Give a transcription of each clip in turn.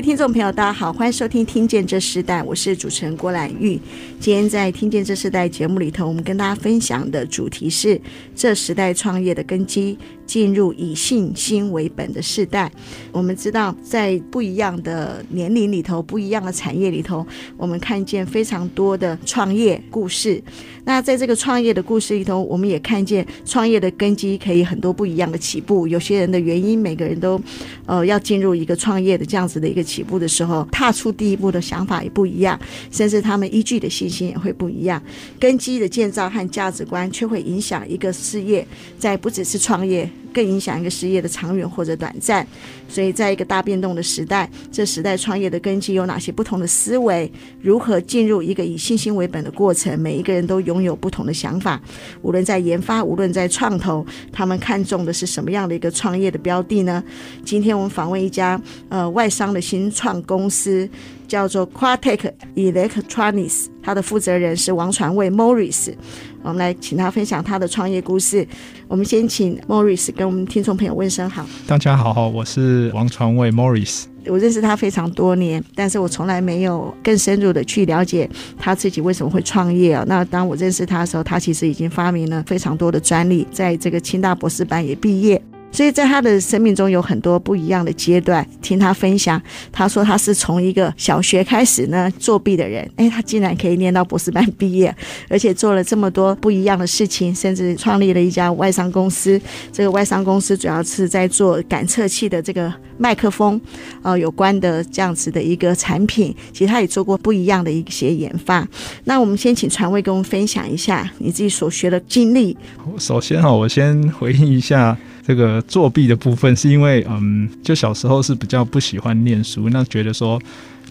听众朋友，大家好，欢迎收听《听见这时代》，我是主持人郭兰玉。今天在《听见这时代》节目里头，我们跟大家分享的主题是这时代创业的根基。进入以信心为本的时代，我们知道，在不一样的年龄里头，不一样的产业里头，我们看见非常多的创业故事。那在这个创业的故事里头，我们也看见创业的根基可以很多不一样的起步。有些人的原因，每个人都呃要进入一个创业的这样子的一个起步的时候，踏出第一步的想法也不一样，甚至他们依据的信心也会不一样。根基的建造和价值观却会影响一个事业，在不只是创业。更影响一个事业的长远或者短暂，所以在一个大变动的时代，这时代创业的根基有哪些不同的思维？如何进入一个以信心为本的过程？每一个人都拥有不同的想法，无论在研发，无论在创投，他们看重的是什么样的一个创业的标的呢？今天我们访问一家呃外商的新创公司。叫做 Quatech Electronics，它的负责人是王传卫 Morris，我们来请他分享他的创业故事。我们先请 Morris 跟我们听众朋友问声好。大家好，我是王传卫 Morris。我认识他非常多年，但是我从来没有更深入的去了解他自己为什么会创业啊。那当我认识他的时候，他其实已经发明了非常多的专利，在这个清大博士班也毕业。所以在他的生命中有很多不一样的阶段，听他分享，他说他是从一个小学开始呢作弊的人，哎，他竟然可以念到博士班毕业，而且做了这么多不一样的事情，甚至创立了一家外商公司。这个外商公司主要是在做感测器的这个麦克风，呃，有关的这样子的一个产品。其实他也做过不一样的一些研发。那我们先请传位跟我们分享一下你自己所学的经历。首先哈，我先回应一下。这个作弊的部分是因为，嗯，就小时候是比较不喜欢念书，那觉得说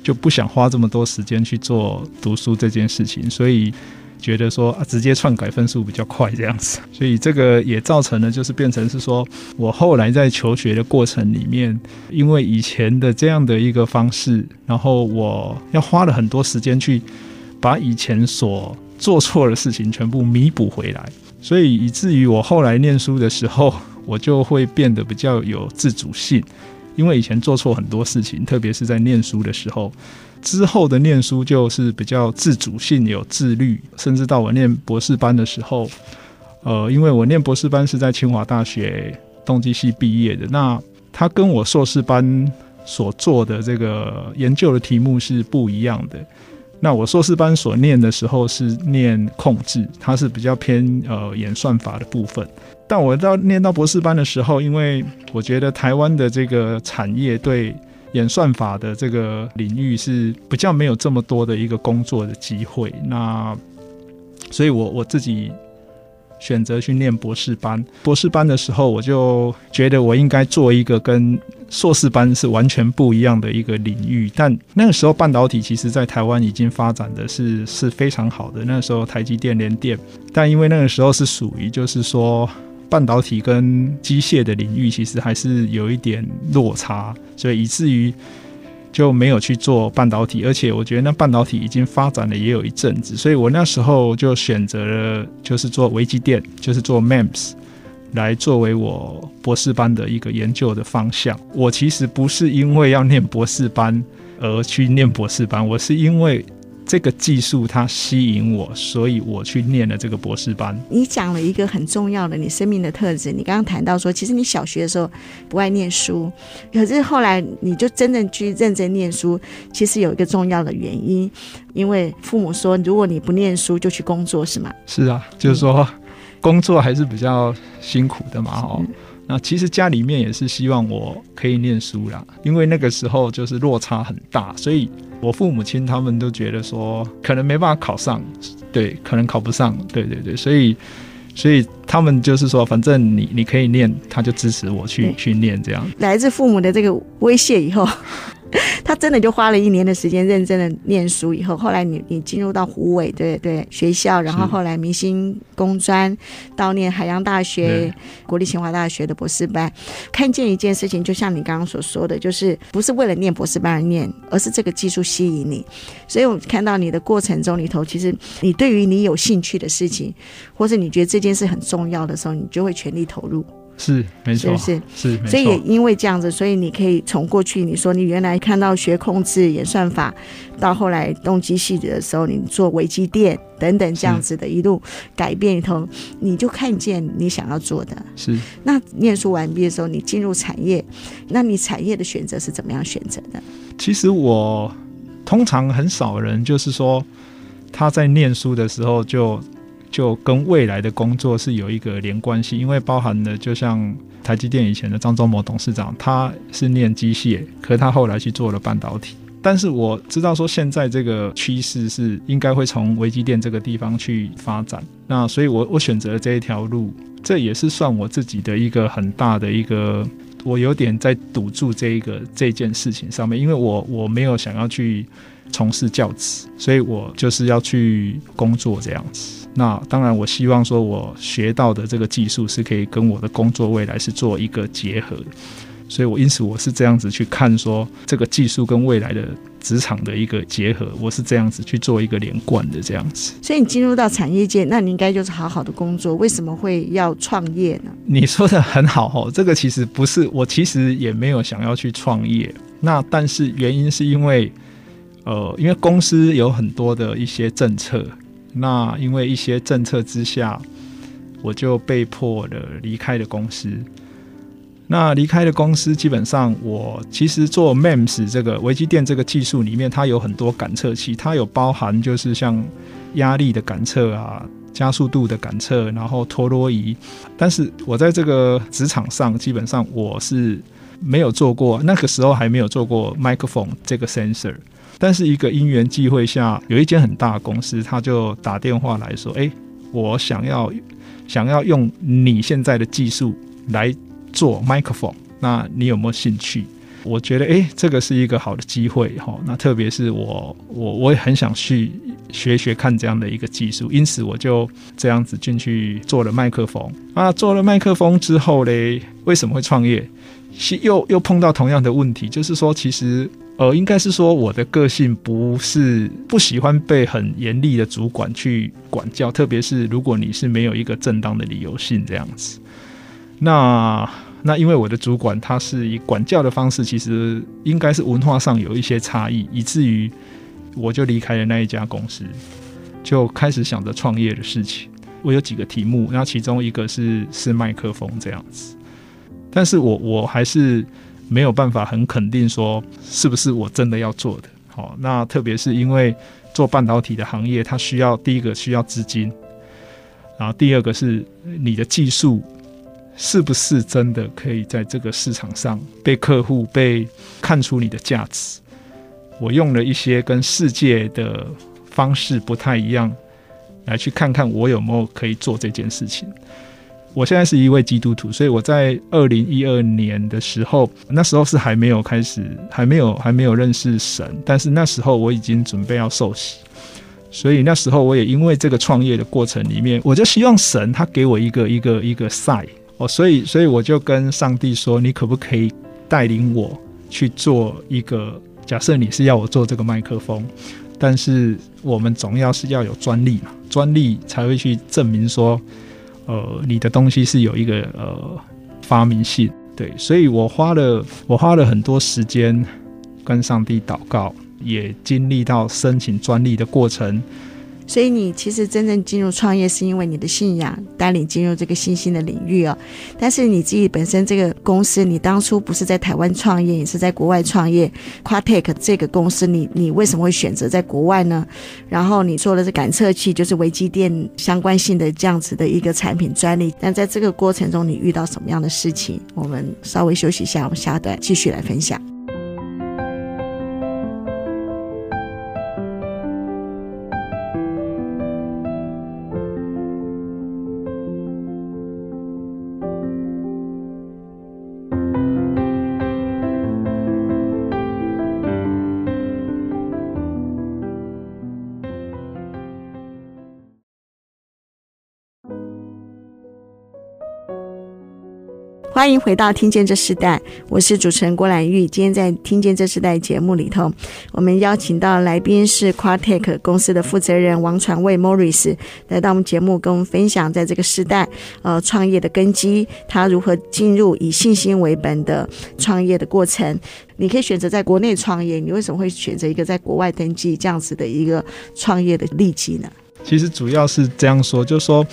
就不想花这么多时间去做读书这件事情，所以觉得说啊，直接篡改分数比较快这样子，所以这个也造成了就是变成是说我后来在求学的过程里面，因为以前的这样的一个方式，然后我要花了很多时间去把以前所做错的事情全部弥补回来，所以以至于我后来念书的时候。我就会变得比较有自主性，因为以前做错很多事情，特别是在念书的时候。之后的念书就是比较自主性、有自律，甚至到我念博士班的时候，呃，因为我念博士班是在清华大学动机系毕业的，那他跟我硕士班所做的这个研究的题目是不一样的。那我硕士班所念的时候是念控制，它是比较偏呃演算法的部分。但我到念到博士班的时候，因为我觉得台湾的这个产业对演算法的这个领域是比较没有这么多的一个工作的机会，那所以我我自己选择去念博士班。博士班的时候，我就觉得我应该做一个跟硕士班是完全不一样的一个领域。但那个时候半导体其实在台湾已经发展的是是非常好的。那个时候台积电、联电，但因为那个时候是属于就是说。半导体跟机械的领域其实还是有一点落差，所以以至于就没有去做半导体。而且我觉得那半导体已经发展了也有一阵子，所以我那时候就选择了就是做微机电，就是做 MEMS 来作为我博士班的一个研究的方向。我其实不是因为要念博士班而去念博士班，我是因为。这个技术它吸引我，所以我去念了这个博士班。你讲了一个很重要的你生命的特质。你刚刚谈到说，其实你小学的时候不爱念书，可是后来你就真正去认真念书。其实有一个重要的原因，因为父母说，如果你不念书，就去工作，是吗？是啊，就是说工作还是比较辛苦的嘛。哦，那其实家里面也是希望我可以念书啦，因为那个时候就是落差很大，所以。我父母亲他们都觉得说可能没办法考上，对，可能考不上，对对对，所以所以他们就是说，反正你你可以念，他就支持我去去念这样。来自父母的这个威胁以后。他真的就花了一年的时间认真的念书，以后后来你你进入到虎尾对对学校，然后后来明星工专到念海洋大学、国立清华大学的博士班，看见一件事情，就像你刚刚所说的，就是不是为了念博士班而念，而是这个技术吸引你。所以我看到你的过程中里头，其实你对于你有兴趣的事情，或是你觉得这件事很重要的时候，你就会全力投入。是没错，是是，是所以也因为这样子，所以你可以从过去你说你原来看到学控制演算法，到后来动机系的时候，你做微机电等等这样子的一路改变里头，你就看见你想要做的。是那念书完毕的时候，你进入产业，那你产业的选择是怎么样选择的？其实我通常很少人就是说他在念书的时候就。就跟未来的工作是有一个连关系，因为包含了就像台积电以前的张忠谋董事长，他是念机械，可他后来去做了半导体。但是我知道说现在这个趋势是应该会从微机电这个地方去发展，那所以我我选择这一条路，这也是算我自己的一个很大的一个，我有点在赌注这一个这件事情上面，因为我我没有想要去从事教职，所以我就是要去工作这样子。那当然，我希望说，我学到的这个技术是可以跟我的工作未来是做一个结合，所以我因此我是这样子去看说，这个技术跟未来的职场的一个结合，我是这样子去做一个连贯的这样子。所以你进入到产业界，那你应该就是好好的工作，为什么会要创业呢？你说的很好哦，这个其实不是，我其实也没有想要去创业，那但是原因是因为，呃，因为公司有很多的一些政策。那因为一些政策之下，我就被迫的离开了公司。那离开了公司，基本上我其实做 MEMS 这个微机电这个技术里面，它有很多感测器，它有包含就是像压力的感测啊、加速度的感测，然后陀螺仪。但是我在这个职场上，基本上我是没有做过，那个时候还没有做过 microphone 这个 sensor。但是一个因缘际会下，有一间很大的公司，他就打电话来说：“哎，我想要想要用你现在的技术来做麦克风，那你有没有兴趣？”我觉得，哎，这个是一个好的机会哈。那特别是我我我也很想去学学看这样的一个技术，因此我就这样子进去做了麦克风。啊，做了麦克风之后嘞，为什么会创业？是又又碰到同样的问题，就是说，其实。呃，应该是说我的个性不是不喜欢被很严厉的主管去管教，特别是如果你是没有一个正当的理由性这样子。那那因为我的主管他是以管教的方式，其实应该是文化上有一些差异，以至于我就离开了那一家公司，就开始想着创业的事情。我有几个题目，那其中一个是是麦克风这样子，但是我我还是。没有办法很肯定说是不是我真的要做的。好，那特别是因为做半导体的行业，它需要第一个需要资金，然后第二个是你的技术是不是真的可以在这个市场上被客户被看出你的价值。我用了一些跟世界的方式不太一样，来去看看我有没有可以做这件事情。我现在是一位基督徒，所以我在二零一二年的时候，那时候是还没有开始，还没有还没有认识神，但是那时候我已经准备要受洗，所以那时候我也因为这个创业的过程里面，我就希望神他给我一个 一个一个 sign 哦，所以所以我就跟上帝说，你可不可以带领我去做一个？假设你是要我做这个麦克风，但是我们总要是要有专利嘛，专利才会去证明说。呃，你的东西是有一个呃发明性，对，所以我花了我花了很多时间跟上帝祷告，也经历到申请专利的过程。所以你其实真正进入创业，是因为你的信仰带领进入这个新兴的领域哦。但是你自己本身这个公司，你当初不是在台湾创业，也是在国外创业。Quadtech 这个公司，你你为什么会选择在国外呢？然后你做的是感测器，就是微机电相关性的这样子的一个产品专利。那在这个过程中，你遇到什么样的事情？我们稍微休息一下，我们下段继续来分享。欢迎回到《听见这世代》，我是主持人郭兰玉。今天在《听见这世代》节目里头，我们邀请到来宾是 Quartech 公司的负责人王传卫 Morris 来到我们节目，跟我们分享在这个时代呃创业的根基，他如何进入以信心为本的创业的过程。你可以选择在国内创业，你为什么会选择一个在国外登记这样子的一个创业的利基呢？其实主要是这样说，就是说，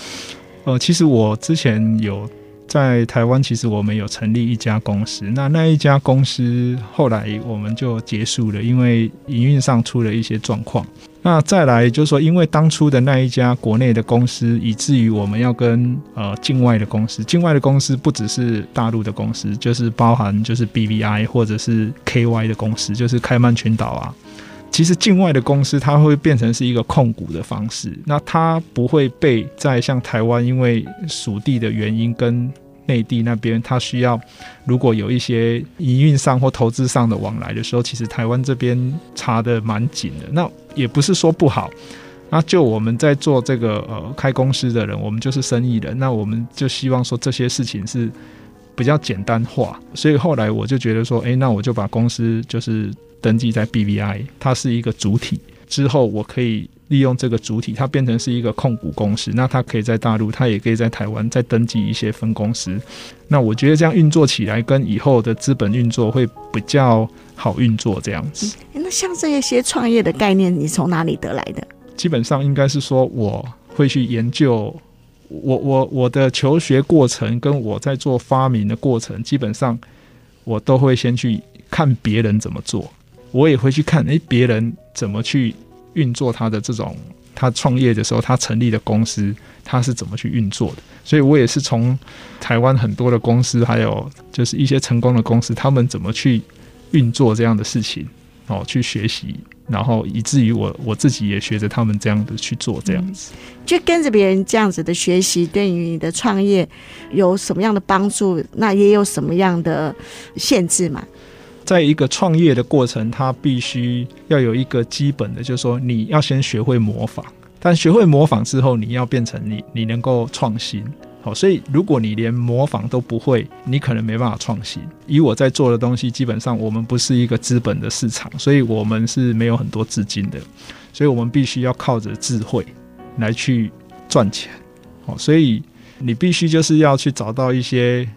呃，其实我之前有。在台湾，其实我们有成立一家公司。那那一家公司后来我们就结束了，因为营运上出了一些状况。那再来就是说，因为当初的那一家国内的公司，以至于我们要跟呃境外的公司，境外的公司不只是大陆的公司，就是包含就是 BVI 或者是 KY 的公司，就是开曼群岛啊。其实境外的公司它会变成是一个控股的方式，那它不会被在像台湾，因为属地的原因跟内地那边，它需要如果有一些营运上或投资上的往来的时候，其实台湾这边查得蛮紧的。那也不是说不好，那就我们在做这个呃开公司的人，我们就是生意人，那我们就希望说这些事情是比较简单化。所以后来我就觉得说，诶，那我就把公司就是。登记在 BVI，它是一个主体。之后我可以利用这个主体，它变成是一个控股公司。那它可以在大陆，它也可以在台湾再登记一些分公司。那我觉得这样运作起来，跟以后的资本运作会比较好运作。这样子。那像这一些创业的概念，你从哪里得来的？基本上应该是说，我会去研究。我我我的求学过程，跟我在做发明的过程，基本上我都会先去看别人怎么做。我也会去看，诶，别人怎么去运作他的这种，他创业的时候，他成立的公司，他是怎么去运作的？所以我也是从台湾很多的公司，还有就是一些成功的公司，他们怎么去运作这样的事情，哦，去学习，然后以至于我我自己也学着他们这样的去做，这样子，就跟着别人这样子的学习，对于你的创业有什么样的帮助？那也有什么样的限制嘛？在一个创业的过程，它必须要有一个基本的，就是说你要先学会模仿。但学会模仿之后，你要变成你，你能够创新。好，所以如果你连模仿都不会，你可能没办法创新。以我在做的东西，基本上我们不是一个资本的市场，所以我们是没有很多资金的，所以我们必须要靠着智慧来去赚钱。好，所以你必须就是要去找到一些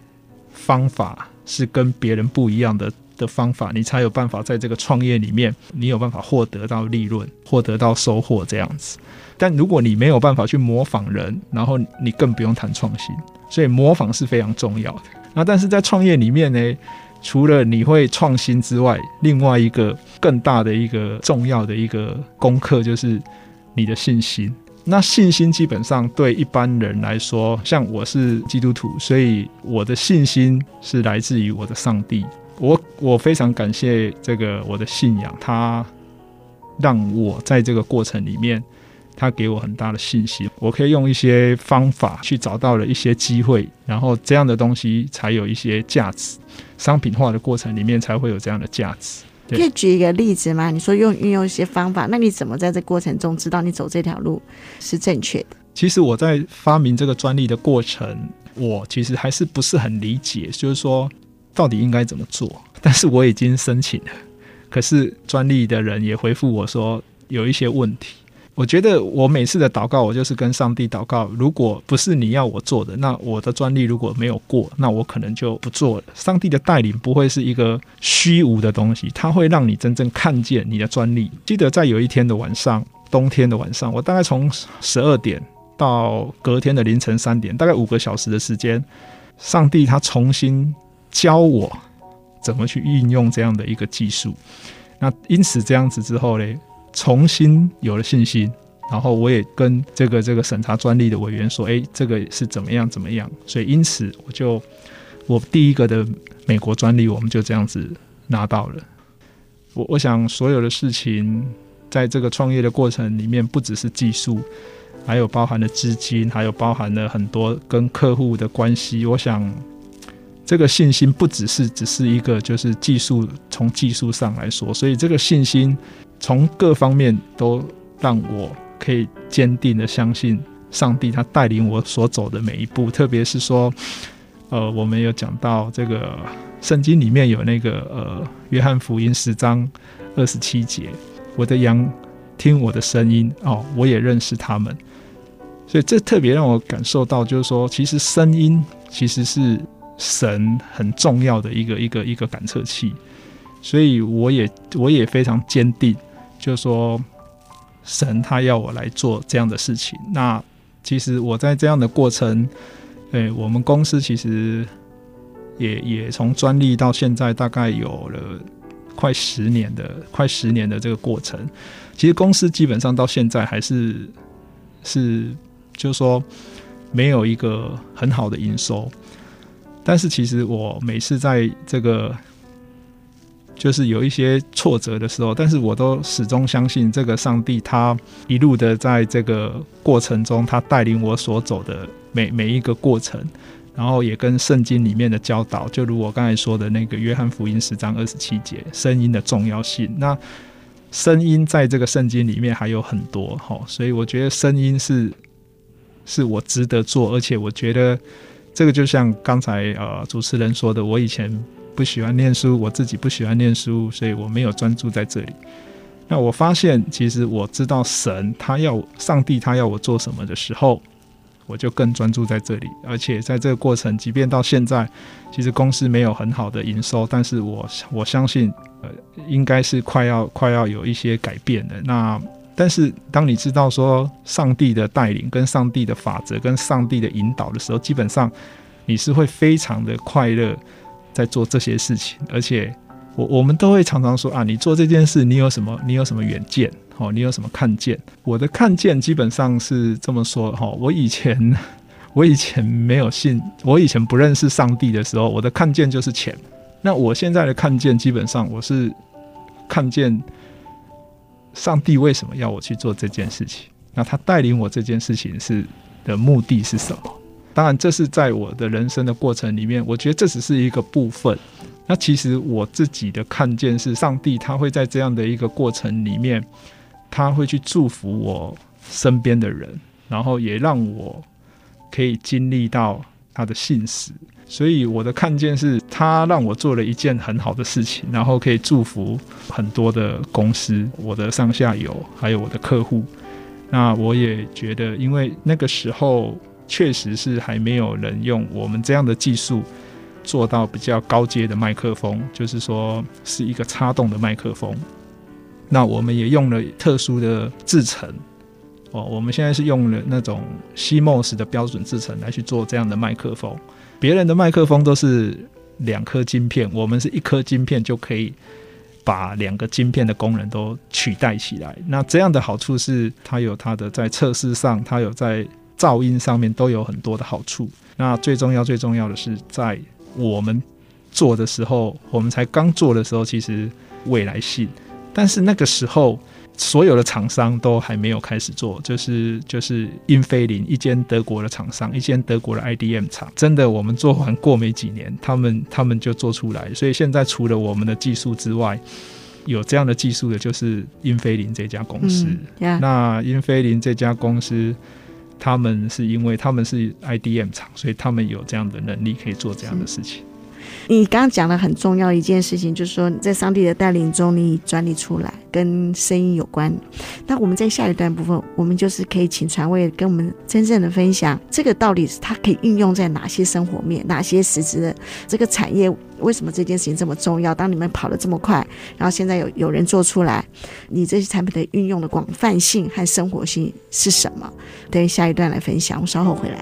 方法是跟别人不一样的。的方法，你才有办法在这个创业里面，你有办法获得到利润，获得到收获这样子。但如果你没有办法去模仿人，然后你更不用谈创新。所以模仿是非常重要的。那但是在创业里面呢，除了你会创新之外，另外一个更大的一个重要的一个功课就是你的信心。那信心基本上对一般人来说，像我是基督徒，所以我的信心是来自于我的上帝。我我非常感谢这个我的信仰，他让我在这个过程里面，他给我很大的信心。我可以用一些方法去找到了一些机会，然后这样的东西才有一些价值。商品化的过程里面才会有这样的价值。可以举一个例子吗？你说用运用一些方法，那你怎么在这过程中知道你走这条路是正确的？其实我在发明这个专利的过程，我其实还是不是很理解，就是说。到底应该怎么做？但是我已经申请了，可是专利的人也回复我说有一些问题。我觉得我每次的祷告，我就是跟上帝祷告，如果不是你要我做的，那我的专利如果没有过，那我可能就不做了。上帝的带领不会是一个虚无的东西，它会让你真正看见你的专利。记得在有一天的晚上，冬天的晚上，我大概从十二点到隔天的凌晨三点，大概五个小时的时间，上帝他重新。教我怎么去运用这样的一个技术，那因此这样子之后呢，重新有了信心，然后我也跟这个这个审查专利的委员说，诶，这个是怎么样怎么样，所以因此我就我第一个的美国专利，我们就这样子拿到了。我我想所有的事情，在这个创业的过程里面，不只是技术，还有包含了资金，还有包含了很多跟客户的关系，我想。这个信心不只是只是一个，就是技术，从技术上来说，所以这个信心从各方面都让我可以坚定的相信上帝，他带领我所走的每一步，特别是说，呃，我们有讲到这个圣经里面有那个呃，约翰福音十章二十七节，我的羊听我的声音哦，我也认识他们。所以这特别让我感受到，就是说，其实声音其实是神很重要的一个一个一个感测器。所以我也我也非常坚定，就说，神他要我来做这样的事情。那其实我在这样的过程，诶，我们公司其实也也从专利到现在大概有了快十年的快十年的这个过程。其实公司基本上到现在还是是。就是说，没有一个很好的营收，但是其实我每次在这个就是有一些挫折的时候，但是我都始终相信这个上帝，他一路的在这个过程中，他带领我所走的每每一个过程，然后也跟圣经里面的教导，就如我刚才说的那个约翰福音十章二十七节，声音的重要性。那声音在这个圣经里面还有很多哈，所以我觉得声音是。是我值得做，而且我觉得这个就像刚才呃主持人说的，我以前不喜欢念书，我自己不喜欢念书，所以我没有专注在这里。那我发现，其实我知道神他要上帝他要我做什么的时候，我就更专注在这里。而且在这个过程，即便到现在，其实公司没有很好的营收，但是我我相信，呃，应该是快要快要有一些改变的。那但是，当你知道说上帝的带领、跟上帝的法则、跟上帝的引导的时候，基本上你是会非常的快乐在做这些事情。而且，我我们都会常常说啊，你做这件事，你有什么？你有什么远见？哦，你有什么看见？我的看见基本上是这么说哈。我以前 我以前没有信，我以前不认识上帝的时候，我的看见就是钱。那我现在的看见，基本上我是看见。上帝为什么要我去做这件事情？那他带领我这件事情是的目的是什么？当然，这是在我的人生的过程里面，我觉得这只是一个部分。那其实我自己的看见是，上帝他会在这样的一个过程里面，他会去祝福我身边的人，然后也让我可以经历到他的信实。所以我的看见是，他让我做了一件很好的事情，然后可以祝福很多的公司、我的上下游，还有我的客户。那我也觉得，因为那个时候确实是还没有人用我们这样的技术做到比较高阶的麦克风，就是说是一个插动的麦克风。那我们也用了特殊的制程哦，我们现在是用了那种 CMOS 的标准制程来去做这样的麦克风。别人的麦克风都是两颗晶片，我们是一颗晶片就可以把两个晶片的功能都取代起来。那这样的好处是，它有它的在测试上，它有在噪音上面都有很多的好处。那最重要、最重要的是，在我们做的时候，我们才刚做的时候，其实未来性，但是那个时候。所有的厂商都还没有开始做，就是就是英飞凌一间德国的厂商，一间德国的 IDM 厂，真的我们做完过没几年，他们他们就做出来。所以现在除了我们的技术之外，有这样的技术的就是英飞凌这家公司。嗯 yeah. 那英飞凌这家公司，他们是因为他们是 IDM 厂，所以他们有这样的能力可以做这样的事情。你刚刚讲的很重要一件事情，就是说在上帝的带领中，你转离出来跟声音有关。那我们在下一段部分，我们就是可以请传位跟我们真正的分享，这个到底它可以运用在哪些生活面，哪些实质的这个产业？为什么这件事情这么重要？当你们跑得这么快，然后现在有有人做出来，你这些产品的运用的广泛性和生活性是什么？等下一段来分享，我稍后回来。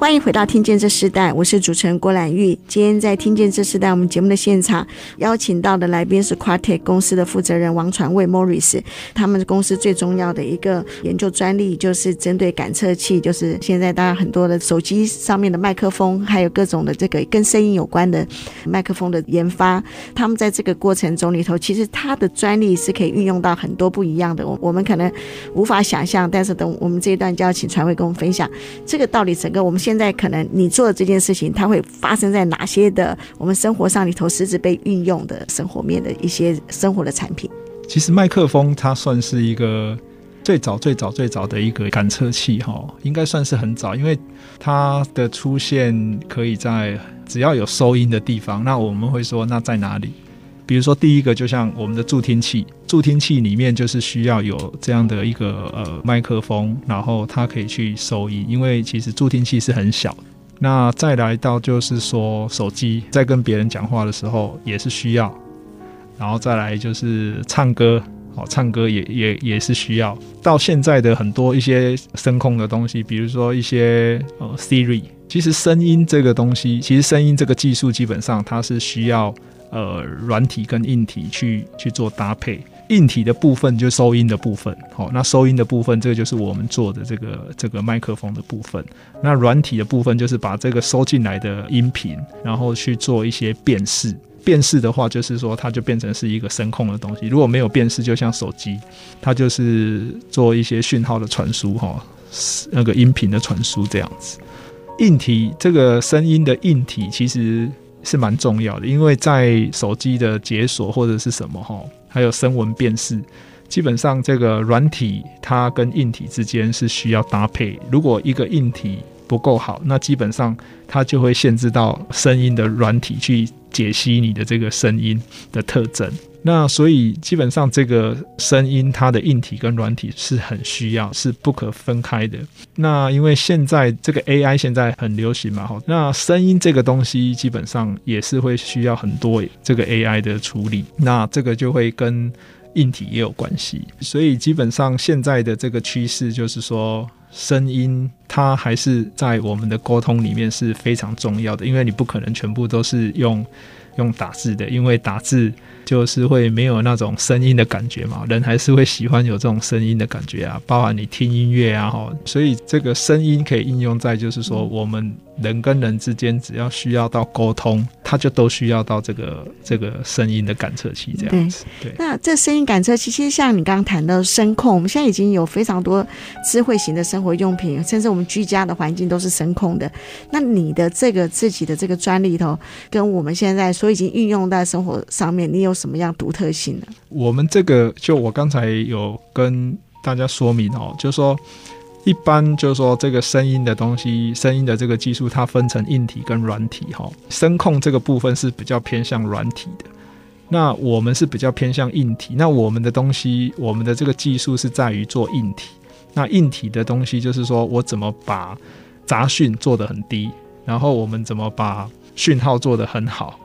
欢迎回到《听见这时代》，我是主持人郭兰玉。今天在《听见这时代》我们节目的现场，邀请到的来宾是 Quartech 公司的负责人王传卫 Morris。他们公司最重要的一个研究专利，就是针对感测器，就是现在大家很多的手机上面的麦克风，还有各种的这个跟声音有关的麦克风的研发。他们在这个过程中里头，其实它的专利是可以运用到很多不一样的，我我们可能无法想象。但是等我们这一段就要请传蔚跟我们分享这个道理。整个我们现现在可能你做的这件事情，它会发生在哪些的我们生活上里头，实质被运用的生活面的一些生活的产品。其实麦克风它算是一个最早、最早、最早的一个感测器，哈，应该算是很早，因为它的出现可以在只要有收音的地方。那我们会说，那在哪里？比如说，第一个就像我们的助听器，助听器里面就是需要有这样的一个呃麦克风，然后它可以去收音，因为其实助听器是很小。那再来到就是说，手机在跟别人讲话的时候也是需要，然后再来就是唱歌，哦，唱歌也也也是需要。到现在的很多一些声控的东西，比如说一些呃 Siri，其实声音这个东西，其实声音这个技术基本上它是需要。呃，软体跟硬体去去做搭配，硬体的部分就收音的部分，好，那收音的部分，这个就是我们做的这个这个麦克风的部分。那软体的部分就是把这个收进来的音频，然后去做一些辨识。辨识的话，就是说它就变成是一个声控的东西。如果没有辨识，就像手机，它就是做一些讯号的传输，哈，那个音频的传输这样子。硬体这个声音的硬体其实。是蛮重要的，因为在手机的解锁或者是什么哈，还有声纹辨识，基本上这个软体它跟硬体之间是需要搭配。如果一个硬体不够好，那基本上它就会限制到声音的软体去解析你的这个声音的特征。那所以基本上这个声音它的硬体跟软体是很需要，是不可分开的。那因为现在这个 AI 现在很流行嘛，哈，那声音这个东西基本上也是会需要很多这个 AI 的处理。那这个就会跟硬体也有关系。所以基本上现在的这个趋势就是说，声音它还是在我们的沟通里面是非常重要的，因为你不可能全部都是用用打字的，因为打字。就是会没有那种声音的感觉嘛，人还是会喜欢有这种声音的感觉啊，包含你听音乐啊，哈，所以这个声音可以应用在就是说我们人跟人之间，只要需要到沟通，它就都需要到这个这个声音的感测器这样子。对，对那这声音感测器其实像你刚刚谈到声控，我们现在已经有非常多智慧型的生活用品，甚至我们居家的环境都是声控的。那你的这个自己的这个专利头，跟我们现在所已经运用在生活上面，你有什么样独特性呢？我们这个就我刚才有跟大家说明哦，就是说。一般就是说，这个声音的东西，声音的这个技术，它分成硬体跟软体哈。声控这个部分是比较偏向软体的，那我们是比较偏向硬体。那我们的东西，我们的这个技术是在于做硬体。那硬体的东西就是说我怎么把杂讯做得很低，然后我们怎么把讯号做得很好。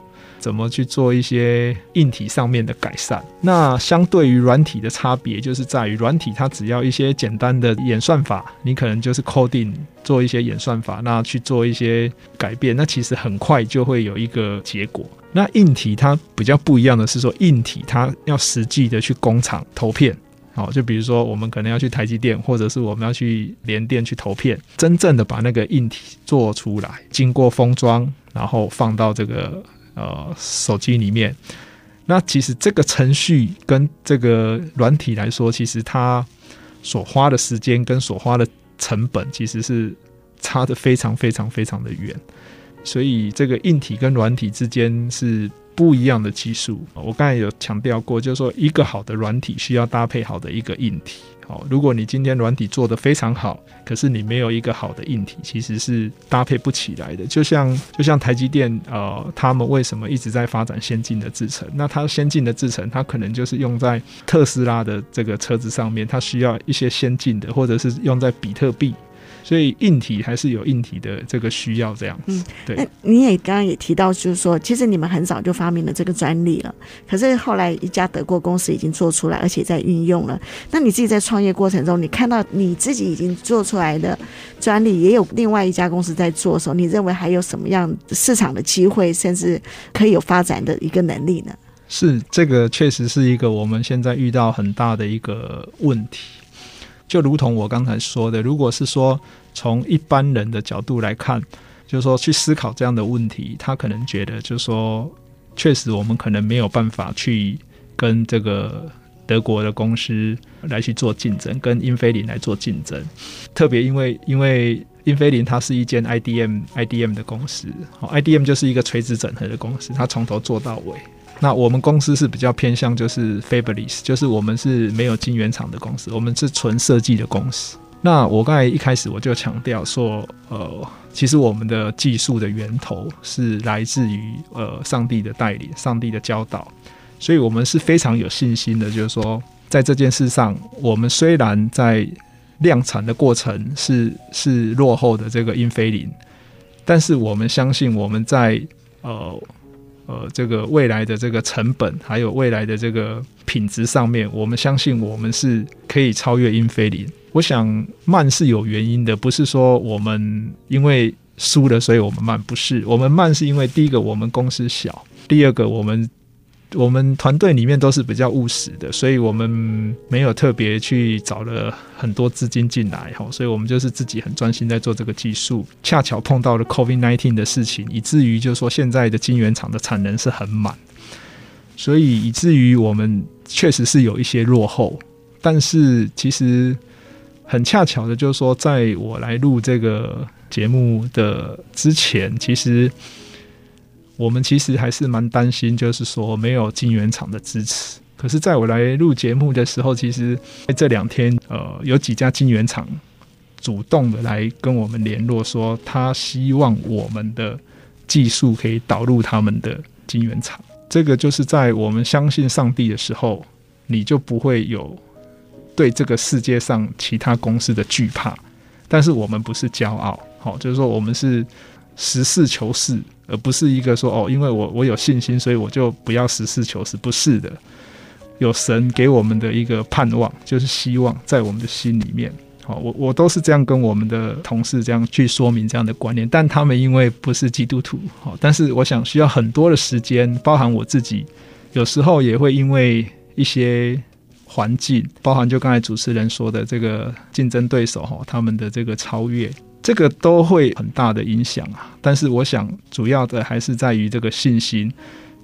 怎么去做一些硬体上面的改善？那相对于软体的差别，就是在于软体它只要一些简单的演算法，你可能就是 coding 做一些演算法，那去做一些改变，那其实很快就会有一个结果。那硬体它比较不一样的是说，硬体它要实际的去工厂投片，好，就比如说我们可能要去台积电，或者是我们要去联电去投片，真正的把那个硬体做出来，经过封装，然后放到这个。呃，手机里面，那其实这个程序跟这个软体来说，其实它所花的时间跟所花的成本，其实是差得非常非常非常的远。所以，这个硬体跟软体之间是不一样的技术。我刚才有强调过，就是说，一个好的软体需要搭配好的一个硬体。好，如果你今天软体做的非常好，可是你没有一个好的硬体，其实是搭配不起来的。就像就像台积电，呃，他们为什么一直在发展先进的制程？那它先进的制程，它可能就是用在特斯拉的这个车子上面，它需要一些先进的，或者是用在比特币所以硬体还是有硬体的这个需要这样子。嗯，对。那你也刚刚也提到，就是说，其实你们很早就发明了这个专利了，可是后来一家德国公司已经做出来，而且在运用了。那你自己在创业过程中，你看到你自己已经做出来的专利，也有另外一家公司在做的时候，你认为还有什么样市场的机会，甚至可以有发展的一个能力呢？是，这个确实是一个我们现在遇到很大的一个问题。就如同我刚才说的，如果是说从一般人的角度来看，就是说去思考这样的问题，他可能觉得就是说，确实我们可能没有办法去跟这个德国的公司来去做竞争，跟英飞凌来做竞争。特别因为因为英飞凌它是一间 IDM IDM 的公司，好，IDM 就是一个垂直整合的公司，它从头做到尾。那我们公司是比较偏向就是 fabless，就是我们是没有晶圆厂的公司，我们是纯设计的公司。那我刚才一开始我就强调说，呃，其实我们的技术的源头是来自于呃上帝的带领，上帝的教导，所以我们是非常有信心的，就是说在这件事上，我们虽然在量产的过程是是落后的这个英菲林，但是我们相信我们在呃。呃，这个未来的这个成本，还有未来的这个品质上面，我们相信我们是可以超越英菲林。我想慢是有原因的，不是说我们因为输了所以我们慢，不是。我们慢是因为第一个我们公司小，第二个我们。我们团队里面都是比较务实的，所以我们没有特别去找了很多资金进来哈，所以我们就是自己很专心在做这个技术。恰巧碰到了 COVID-19 的事情，以至于就是说现在的晶圆厂的产能是很满，所以以至于我们确实是有一些落后。但是其实很恰巧的，就是说在我来录这个节目的之前，其实。我们其实还是蛮担心，就是说没有晶圆厂的支持。可是，在我来录节目的时候，其实在这两天，呃，有几家晶圆厂主动的来跟我们联络，说他希望我们的技术可以导入他们的晶圆厂。这个就是在我们相信上帝的时候，你就不会有对这个世界上其他公司的惧怕。但是我们不是骄傲，好，就是说我们是实事求是。而不是一个说哦，因为我我有信心，所以我就不要实事求是。不是的，有神给我们的一个盼望，就是希望在我们的心里面。好，我我都是这样跟我们的同事这样去说明这样的观念，但他们因为不是基督徒，好，但是我想需要很多的时间，包含我自己，有时候也会因为一些环境，包含就刚才主持人说的这个竞争对手哈，他们的这个超越。这个都会很大的影响啊，但是我想主要的还是在于这个信心，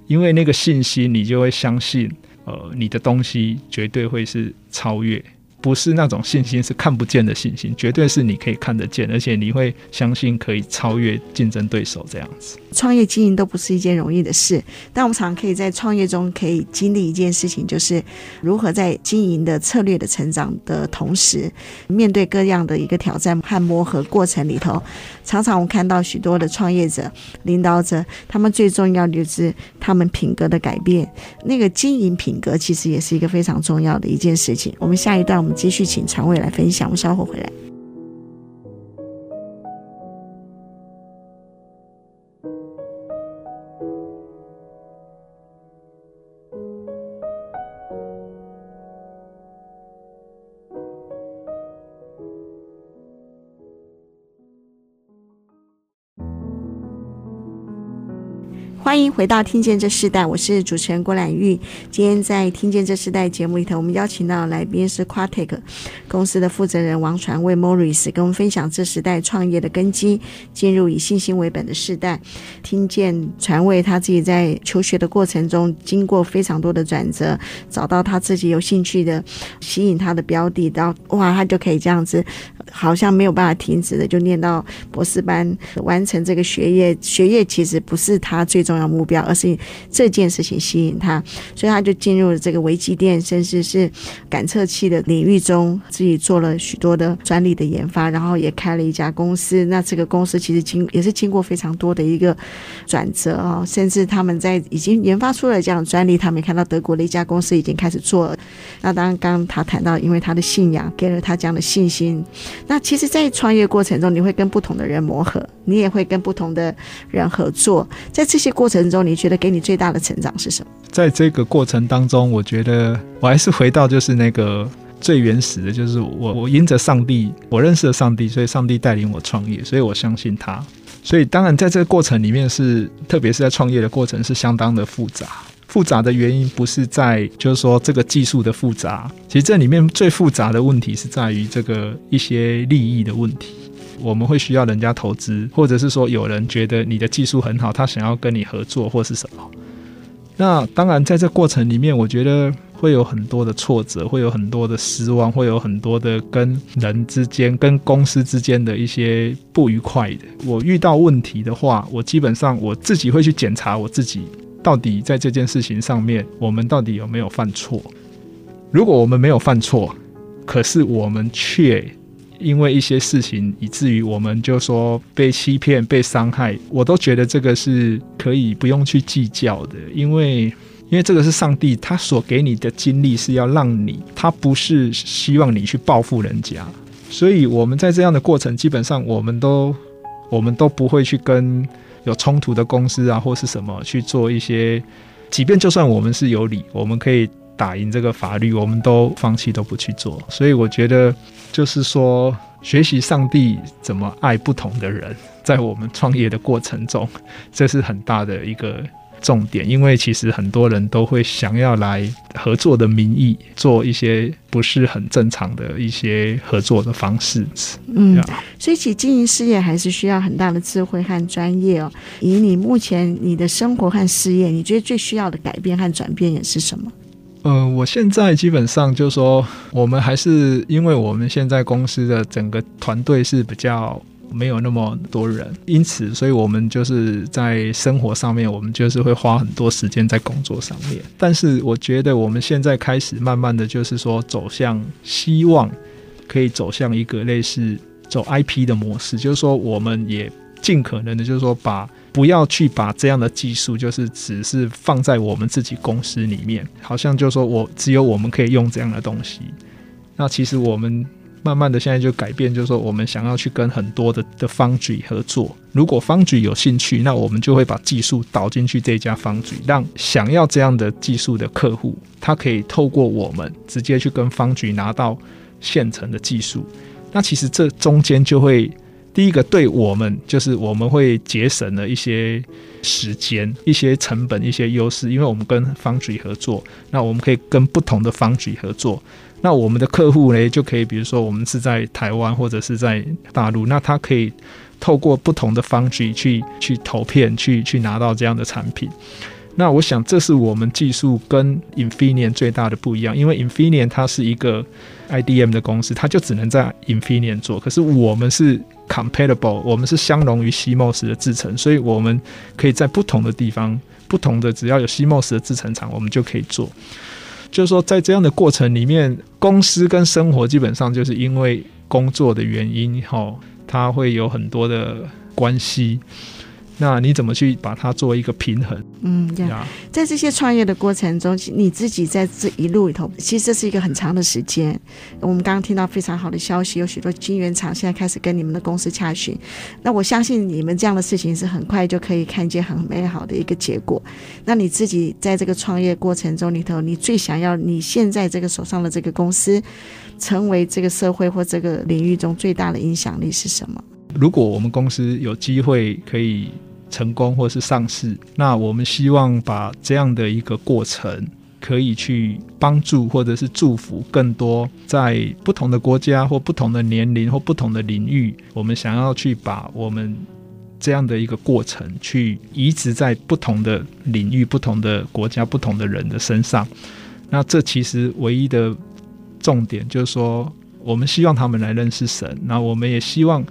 因为那个信心，你就会相信，呃，你的东西绝对会是超越。不是那种信心，是看不见的信心，绝对是你可以看得见，而且你会相信可以超越竞争对手这样子。创业经营都不是一件容易的事，但我们常可以在创业中可以经历一件事情，就是如何在经营的策略的成长的同时，面对各样的一个挑战和磨合过程里头，常常我们看到许多的创业者、领导者，他们最重要的就是他们品格的改变。那个经营品格其实也是一个非常重要的一件事情。我们下一段我们。继续请常伟来分享，我们稍后回来。欢迎回到《听见这世代》，我是主持人郭兰玉。今天在《听见这世代》节目里头，我们邀请到来宾是 Quatic 公司的负责人王传卫 Morris，跟我们分享这时代创业的根基，进入以信心为本的世代。听见传卫他自己在求学的过程中，经过非常多的转折，找到他自己有兴趣的、吸引他的标的，然后哇，他就可以这样子，好像没有办法停止的，就念到博士班，完成这个学业。学业其实不是他最重要目标，而是这件事情吸引他，所以他就进入了这个微机电，甚至是感测器的领域中，自己做了许多的专利的研发，然后也开了一家公司。那这个公司其实经也是经过非常多的一个转折啊，甚至他们在已经研发出了这样的专利，他们也看到德国的一家公司已经开始做了。那当然，刚刚他谈到，因为他的信仰给了他这样的信心，那其实，在创业过程中，你会跟不同的人磨合，你也会跟不同的人合作。在这些过程中，你觉得给你最大的成长是什么？在这个过程当中，我觉得我还是回到就是那个最原始的，就是我我因着上帝，我认识了上帝，所以上帝带领我创业，所以我相信他。所以当然，在这个过程里面是，特别是在创业的过程是相当的复杂。复杂的原因不是在，就是说这个技术的复杂。其实这里面最复杂的问题是在于这个一些利益的问题。我们会需要人家投资，或者是说有人觉得你的技术很好，他想要跟你合作或是什么。那当然，在这过程里面，我觉得会有很多的挫折，会有很多的失望，会有很多的跟人之间、跟公司之间的一些不愉快的。我遇到问题的话，我基本上我自己会去检查我自己。到底在这件事情上面，我们到底有没有犯错？如果我们没有犯错，可是我们却因为一些事情，以至于我们就说被欺骗、被伤害，我都觉得这个是可以不用去计较的，因为因为这个是上帝他所给你的经历是要让你，他不是希望你去报复人家，所以我们在这样的过程，基本上我们都我们都不会去跟。有冲突的公司啊，或是什么去做一些，即便就算我们是有理，我们可以打赢这个法律，我们都放弃都不去做。所以我觉得，就是说，学习上帝怎么爱不同的人，在我们创业的过程中，这是很大的一个。重点，因为其实很多人都会想要来合作的名义做一些不是很正常的一些合作的方式。嗯，所以其经营事业还是需要很大的智慧和专业哦。以你目前你的生活和事业，你觉得最需要的改变和转变也是什么？呃，我现在基本上就是说，我们还是因为我们现在公司的整个团队是比较。没有那么多人，因此，所以我们就是在生活上面，我们就是会花很多时间在工作上面。但是，我觉得我们现在开始慢慢的就是说，走向希望可以走向一个类似走 IP 的模式，就是说，我们也尽可能的，就是说，把不要去把这样的技术，就是只是放在我们自己公司里面，好像就是说我只有我们可以用这样的东西。那其实我们。慢慢的，现在就改变，就是说，我们想要去跟很多的的方局合作。如果 foundry 有兴趣，那我们就会把技术导进去这家 foundry，让想要这样的技术的客户，他可以透过我们直接去跟 foundry 拿到现成的技术。那其实这中间就会，第一个对我们就是我们会节省了一些时间、一些成本、一些优势，因为我们跟方局合作，那我们可以跟不同的方局合作。那我们的客户呢，就可以，比如说我们是在台湾或者是在大陆，那他可以透过不同的方式去去投片，去去拿到这样的产品。那我想这是我们技术跟 Infinion 最大的不一样，因为 Infinion 它是一个 IDM 的公司，它就只能在 Infinion 做。可是我们是 compatible，我们是相容于 CMOS 的制程，所以我们可以在不同的地方，不同的只要有 CMOS 的制程厂，我们就可以做。就是说，在这样的过程里面，公司跟生活基本上就是因为工作的原因，哈，它会有很多的关系。那你怎么去把它做一个平衡？嗯，这样，在这些创业的过程中，你自己在这一路里头，其实这是一个很长的时间。我们刚刚听到非常好的消息，有许多晶圆厂现在开始跟你们的公司洽询。那我相信你们这样的事情是很快就可以看见很美好的一个结果。那你自己在这个创业过程中里头，你最想要你现在这个手上的这个公司，成为这个社会或这个领域中最大的影响力是什么？如果我们公司有机会可以成功或是上市，那我们希望把这样的一个过程可以去帮助或者是祝福更多在不同的国家或不同的年龄或不同的领域，我们想要去把我们这样的一个过程去移植在不同的领域、不同的国家、不同的人的身上。那这其实唯一的重点就是说，我们希望他们来认识神，那我们也希望。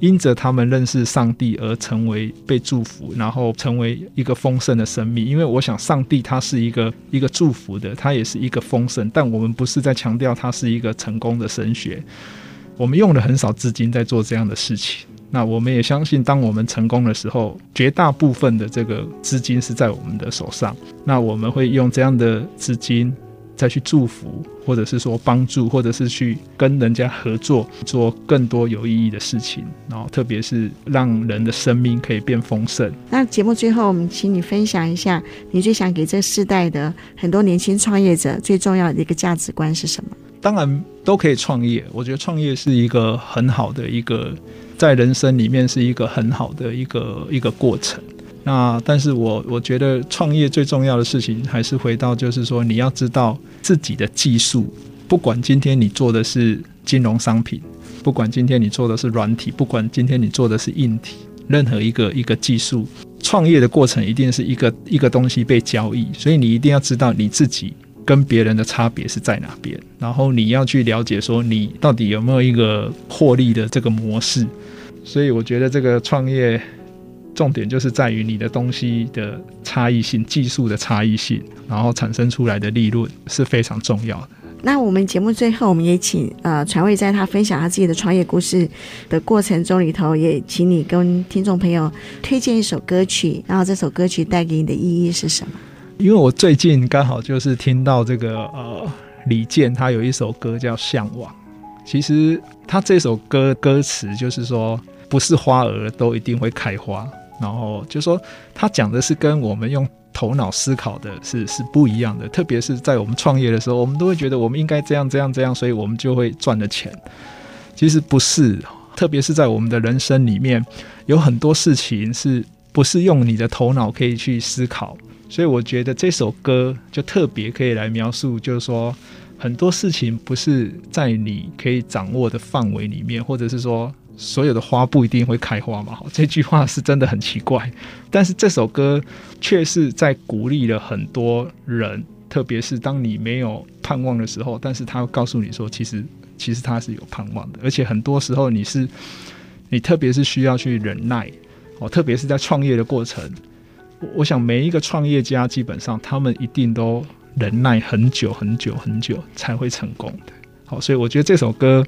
因着他们认识上帝而成为被祝福，然后成为一个丰盛的生命。因为我想，上帝他是一个一个祝福的，他也是一个丰盛。但我们不是在强调他是一个成功的神学。我们用了很少资金在做这样的事情。那我们也相信，当我们成功的时候，绝大部分的这个资金是在我们的手上。那我们会用这样的资金再去祝福，或者是说帮助，或者是去跟人家合作，做更多有意义的事情。然后，特别是让人的生命可以变丰盛。那节目最后，我们请你分享一下，你最想给这世代的很多年轻创业者最重要的一个价值观是什么？当然都可以创业，我觉得创业是一个很好的一个，在人生里面是一个很好的一个一个过程。那但是我我觉得创业最重要的事情还是回到，就是说你要知道自己的技术，不管今天你做的是金融商品，不管今天你做的是软体，不管今天你做的是硬体，任何一个一个技术，创业的过程一定是一个一个东西被交易，所以你一定要知道你自己跟别人的差别是在哪边，然后你要去了解说你到底有没有一个获利的这个模式，所以我觉得这个创业。重点就是在于你的东西的差异性、技术的差异性，然后产生出来的利润是非常重要的。那我们节目最后，我们也请呃传伟在他分享他自己的创业故事的过程中里头，也请你跟听众朋友推荐一首歌曲，然后这首歌曲带给你的意义是什么？因为我最近刚好就是听到这个呃李健他有一首歌叫《向往》，其实他这首歌歌词就是说，不是花儿都一定会开花。然后就说，他讲的是跟我们用头脑思考的是是不一样的，特别是在我们创业的时候，我们都会觉得我们应该这样这样这样，所以我们就会赚了钱。其实不是，特别是在我们的人生里面，有很多事情是不是用你的头脑可以去思考。所以我觉得这首歌就特别可以来描述，就是说很多事情不是在你可以掌握的范围里面，或者是说。所有的花不一定会开花嘛？这句话是真的很奇怪。但是这首歌却是在鼓励了很多人，特别是当你没有盼望的时候，但是他告诉你说，其实其实他是有盼望的。而且很多时候你是你特别是需要去忍耐哦，特别是在创业的过程，我想每一个创业家基本上他们一定都忍耐很久很久很久才会成功的。好，所以我觉得这首歌。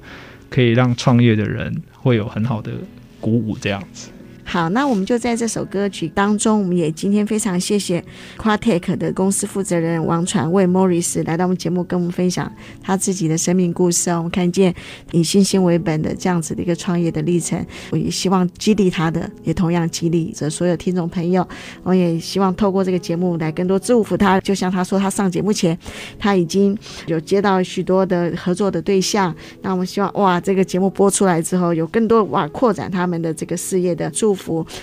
可以让创业的人会有很好的鼓舞，这样子。好，那我们就在这首歌曲当中，我们也今天非常谢谢 quartec 的公司负责人王传卫 Morris 来到我们节目，跟我们分享他自己的生命故事哦。我们看见以信心为本的这样子的一个创业的历程，我也希望激励他的，也同样激励着所有听众朋友。我也希望透过这个节目来更多祝福他。就像他说，他上节目前他已经有接到许多的合作的对象。那我们希望哇，这个节目播出来之后，有更多哇扩展他们的这个事业的祝福。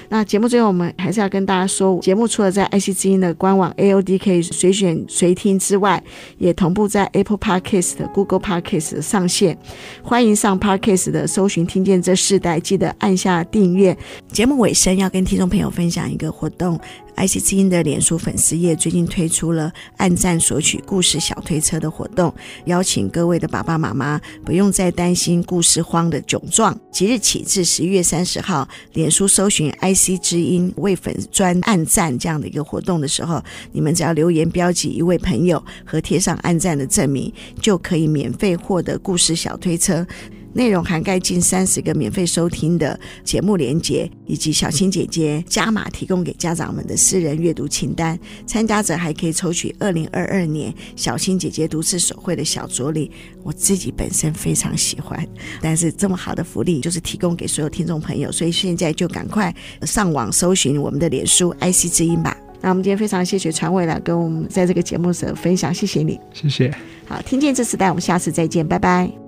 那节目最后，我们还是要跟大家说，节目除了在爱惜之音的官网 AODK 随选随听之外，也同步在 Apple Podcast、Google Podcast 上线。欢迎上 Podcast 的搜寻，听见这世代，记得按下订阅。节目尾声要跟听众朋友分享一个活动。IC 之音的脸书粉丝页最近推出了按赞索取故事小推车的活动，邀请各位的爸爸妈妈不用再担心故事荒的窘状。即日起至十一月三十号，脸书搜寻 IC 之音为粉专按赞这样的一个活动的时候，你们只要留言标记一位朋友和贴上按赞的证明，就可以免费获得故事小推车。内容涵盖近三十个免费收听的节目连结，以及小青姐姐加码提供给家长们的私人阅读清单。参加者还可以抽取二零二二年小青姐姐读字手绘的小桌历，我自己本身非常喜欢。但是这么好的福利，就是提供给所有听众朋友，所以现在就赶快上网搜寻我们的脸书 IC 之音吧。那我们今天非常谢谢传伟来跟我们在这个节目时分享，谢谢你，谢谢。好，听见这时代，我们下次再见，拜拜。